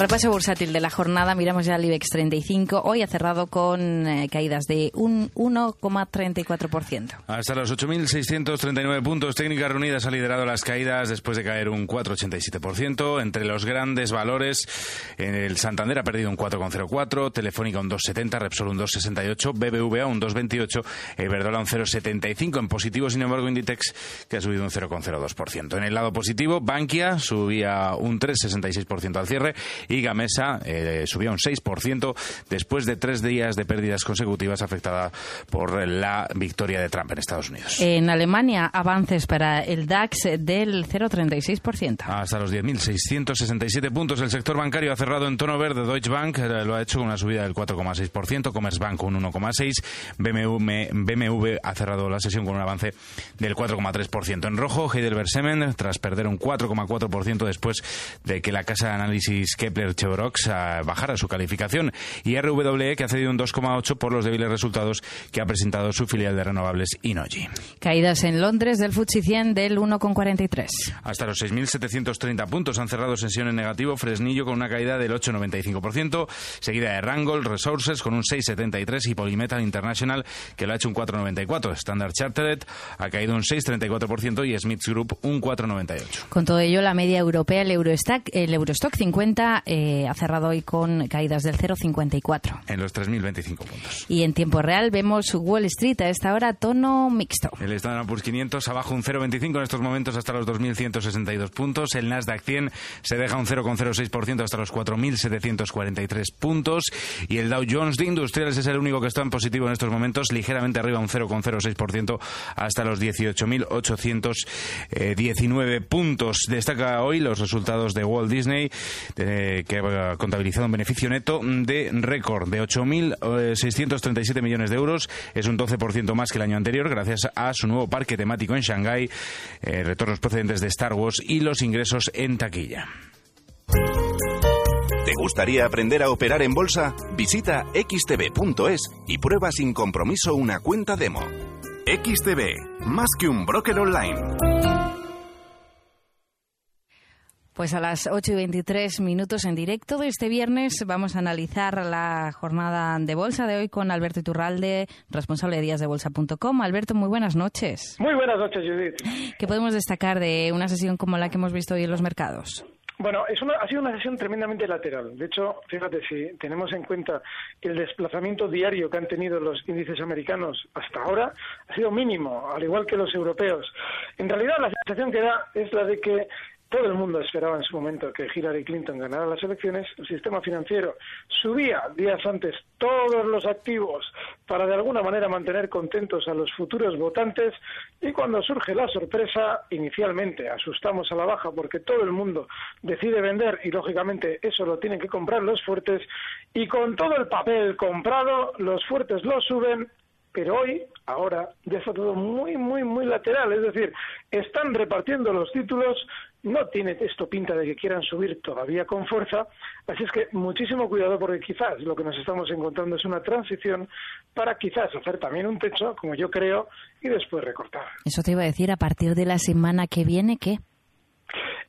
Repaso bursátil de la jornada, miramos ya el IBEX 35. Hoy ha cerrado con eh, caídas de un 1,34%. Hasta los 8.639 puntos, Técnicas Reunidas ha liderado las caídas después de caer un 4,87%. Entre los grandes valores, el Santander ha perdido un 4,04%, Telefónica un 2,70%, Repsol un 2,68%, BBVA un 2,28%, Iberdrola un 0,75%. En positivo, sin embargo, Inditex, que ha subido un 0,02%. En el lado positivo, Bankia subía un 3,66% al cierre y Gamesa eh, subía un 6% después de tres días de pérdidas consecutivas afectada por la victoria de Trump en Estados Unidos. En Alemania, avances para el DAX del 0,36%. Hasta los 10.667 puntos. El sector bancario ha cerrado en tono verde. Deutsche Bank eh, lo ha hecho con una subida del 4,6%, Commerzbank un 1,6%, BMW, BMW ha cerrado la sesión con un avance del 4,3%. En rojo, Heidelberg Semen, tras perder un 4,4% después de que la casa de análisis Kepler Chevrox a bajar a su calificación y RWE que ha cedido un 2,8 por los débiles resultados que ha presentado su filial de renovables Inoji. Caídas en Londres del FTSE 100 del 1,43. Hasta los 6.730 puntos han cerrado sesión en negativo Fresnillo con una caída del 8,95%, seguida de Rangol Resources con un 6,73 y Polymetal International que lo ha hecho un 4,94. Standard Chartered ha caído un 6,34% y Smiths Group un 4,98. Con todo ello, la media europea, el Eurostock, el Eurostock 50 eh, ha cerrado hoy con caídas del 0,54. En los 3.025 puntos. Y en tiempo real vemos Wall Street a esta hora tono mixto. El Standard Poor's 500 abajo un 0,25 en estos momentos hasta los 2.162 puntos. El Nasdaq 100 se deja un 0,06% hasta los 4.743 puntos. Y el Dow Jones de Industriales es el único que está en positivo en estos momentos, ligeramente arriba un 0,06% hasta los 18.819 puntos. Destaca hoy los resultados de Walt Disney. Eh, que ha contabilizado un beneficio neto de récord de 8.637 millones de euros. Es un 12% más que el año anterior gracias a su nuevo parque temático en Shanghái, eh, retornos procedentes de Star Wars y los ingresos en taquilla. ¿Te gustaría aprender a operar en bolsa? Visita xtb.es y prueba sin compromiso una cuenta demo. XTB, más que un broker online. Pues a las 8 y 23 minutos en directo de este viernes vamos a analizar la jornada de bolsa de hoy con Alberto Iturralde, responsable de díasdebolsa.com. Alberto, muy buenas noches. Muy buenas noches, Judith. ¿Qué podemos destacar de una sesión como la que hemos visto hoy en los mercados? Bueno, es una, ha sido una sesión tremendamente lateral. De hecho, fíjate, si tenemos en cuenta el desplazamiento diario que han tenido los índices americanos hasta ahora, ha sido mínimo, al igual que los europeos. En realidad, la sensación que da es la de que todo el mundo esperaba en su momento que Hillary Clinton ganara las elecciones, el sistema financiero subía días antes todos los activos para de alguna manera mantener contentos a los futuros votantes y cuando surge la sorpresa, inicialmente asustamos a la baja porque todo el mundo decide vender y lógicamente eso lo tienen que comprar los fuertes y con todo el papel comprado los fuertes lo suben pero hoy, ahora, ya está todo muy, muy, muy lateral. Es decir, están repartiendo los títulos, no tiene esto pinta de que quieran subir todavía con fuerza, así es que muchísimo cuidado porque quizás lo que nos estamos encontrando es una transición para quizás hacer también un techo, como yo creo, y después recortar. Eso te iba a decir, a partir de la semana que viene, ¿qué?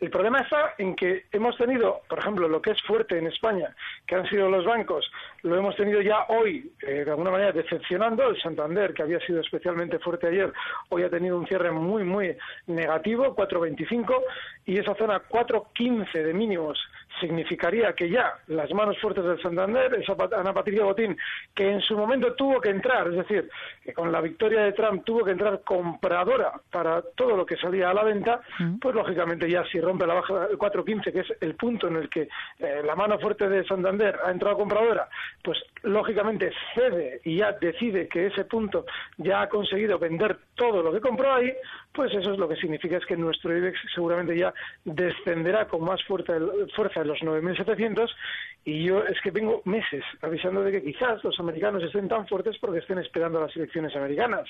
El problema está en que hemos tenido, por ejemplo, lo que es fuerte en España, que han sido los bancos, lo hemos tenido ya hoy, eh, de alguna manera, decepcionando. El Santander, que había sido especialmente fuerte ayer, hoy ha tenido un cierre muy, muy negativo, 4,25, y esa zona 4,15 de mínimos significaría que ya las manos fuertes del Santander, esa Ana Patricia Botín, que en su momento tuvo que entrar, es decir, que con la victoria de Trump tuvo que entrar compradora para todo lo que salía a la venta, pues lógicamente ya si rompe la baja del 4.15, que es el punto en el que eh, la mano fuerte de Santander ha entrado compradora, pues lógicamente cede y ya decide que ese punto ya ha conseguido vender todo lo que compró ahí, pues eso es lo que significa es que nuestro IBEX seguramente ya descenderá con más fuerza, fuerza el los 9.700 y yo es que vengo meses avisando de que quizás los americanos estén tan fuertes porque estén esperando las elecciones americanas.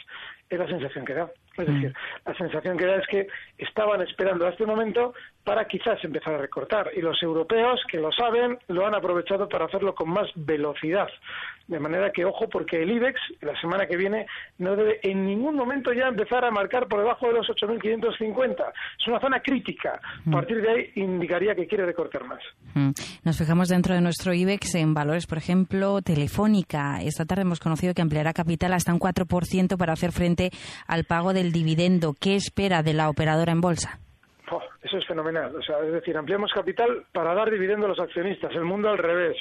Es la sensación que da. Es mm. decir, la sensación que da es que estaban esperando a este momento para quizás empezar a recortar. Y los europeos, que lo saben, lo han aprovechado para hacerlo con más velocidad. De manera que, ojo, porque el IBEX la semana que viene no debe en ningún momento ya empezar a marcar por debajo de los 8.550. Es una zona crítica. A mm. partir de ahí indicaría que quiere recortar más. Mm. Nos fijamos dentro de nuestro IBEX en valores, por ejemplo, Telefónica. Esta tarde hemos conocido que ampliará capital hasta un 4% para hacer frente al pago del dividendo. ¿Qué espera de la operadora en bolsa? Eso es fenomenal. O sea, es decir, ampliamos capital para dar dividendo a los accionistas. El mundo al revés.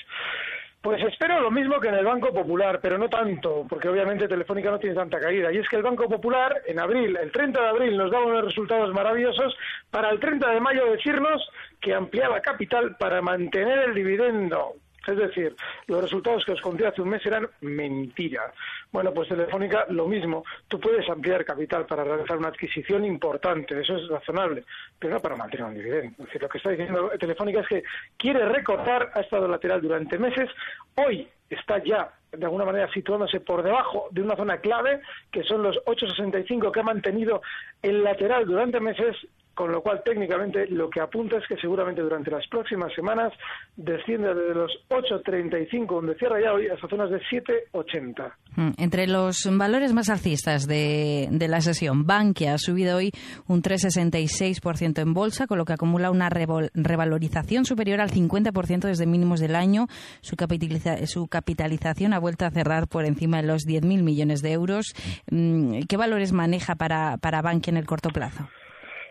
Pues espero lo mismo que en el Banco Popular, pero no tanto, porque obviamente Telefónica no tiene tanta caída. Y es que el Banco Popular, en abril, el 30 de abril, nos daba unos resultados maravillosos, para el 30 de mayo decirnos que ampliaba capital para mantener el dividendo. Es decir, los resultados que os conté hace un mes eran mentira. Bueno, pues Telefónica lo mismo. Tú puedes ampliar capital para realizar una adquisición importante, eso es razonable, pero no para mantener un dividendo. Es decir, lo que está diciendo Telefónica es que quiere recortar, ha estado lateral durante meses, hoy está ya de alguna manera situándose por debajo de una zona clave, que son los 8,65 que ha mantenido el lateral durante meses con lo cual técnicamente lo que apunta es que seguramente durante las próximas semanas desciende desde los 8.35 donde cierra ya hoy hasta zonas de 7.80. Mm, entre los valores más alcistas de, la sesión, Bankia ha subido hoy un 3,66% en bolsa, con lo que acumula una revalorización superior al 50% desde mínimos del año. Su, su capitalización ha vuelto a cerrar por encima de los 10.000 millones de euros. Mm, ¿Qué valores maneja para, para Bankia en el corto plazo?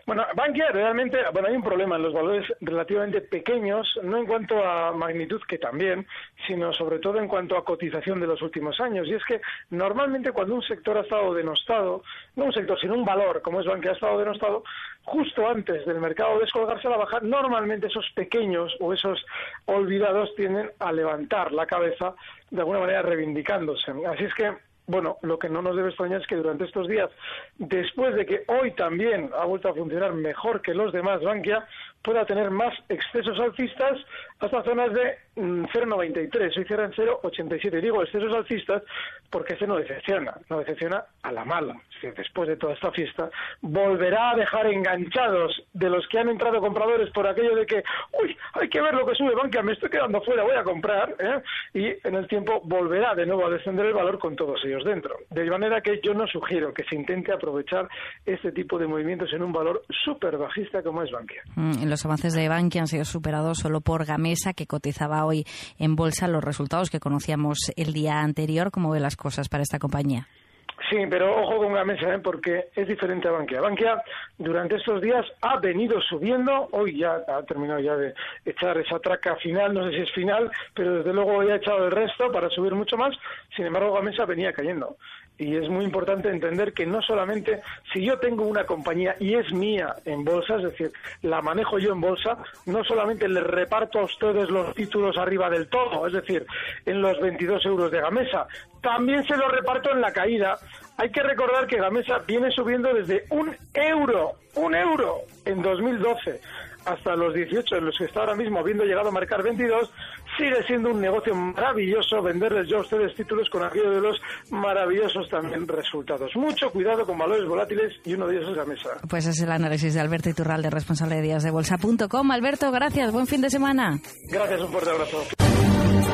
Bueno, Bankia realmente, bueno, hay un problema en los valores relativamente pequeños, no en cuanto a magnitud, que también, sino sobre todo en cuanto a cotización de los últimos años. Y es que normalmente cuando un sector ha estado denostado, no un sector, sino un valor, como es Bankia, ha estado denostado, justo antes del mercado descolgarse a la baja, normalmente esos pequeños o esos olvidados tienden a levantar la cabeza de alguna manera reivindicándose. Así es que bueno, lo que no nos debe extrañar es que durante estos días, después de que hoy también ha vuelto a funcionar mejor que los demás Bankia, pueda tener más excesos alcistas hasta zonas de 0,93. Hoy cierra en 0,87. Digo excesos alcistas porque ese no decepciona, no decepciona a la mala. después de toda esta fiesta, volverá a dejar enganchados de los que han entrado compradores por aquello de que, uy, hay que ver lo que sube Bankia, me estoy quedando fuera, voy a comprar. ¿eh? Y en el tiempo volverá de nuevo a descender el valor con todos ellos dentro. De manera que yo no sugiero que se intente aprovechar este tipo de movimientos en un valor súper bajista como es Bankia. Mm, los avances de Bankia han sido superados solo por Gamesa, que cotizaba hoy en bolsa los resultados que conocíamos el día anterior. ¿Cómo ve las cosas para esta compañía? Sí, pero ojo con Gamesa, ¿eh? porque es diferente a Bankia. Bankia durante estos días ha venido subiendo, hoy ya ha terminado ya de echar esa traca final, no sé si es final, pero desde luego hoy ha echado el resto para subir mucho más, sin embargo Gamesa venía cayendo y es muy importante entender que no solamente si yo tengo una compañía y es mía en bolsa, es decir, la manejo yo en bolsa, no solamente le reparto a ustedes los títulos arriba del todo, es decir, en los 22 euros de Gamesa, también se los reparto en la caída. Hay que recordar que Gamesa viene subiendo desde un euro, un euro en 2012 hasta los 18 en los que está ahora mismo, habiendo llegado a marcar 22, sigue siendo un negocio maravilloso venderles yo a ustedes títulos con aquello de los maravillosos también resultados. Mucho cuidado con valores volátiles y uno de ellos es la mesa. Pues es el análisis de Alberto Iturralde, responsable de días de bolsa.com. Alberto, gracias, buen fin de semana. Gracias, un fuerte abrazo.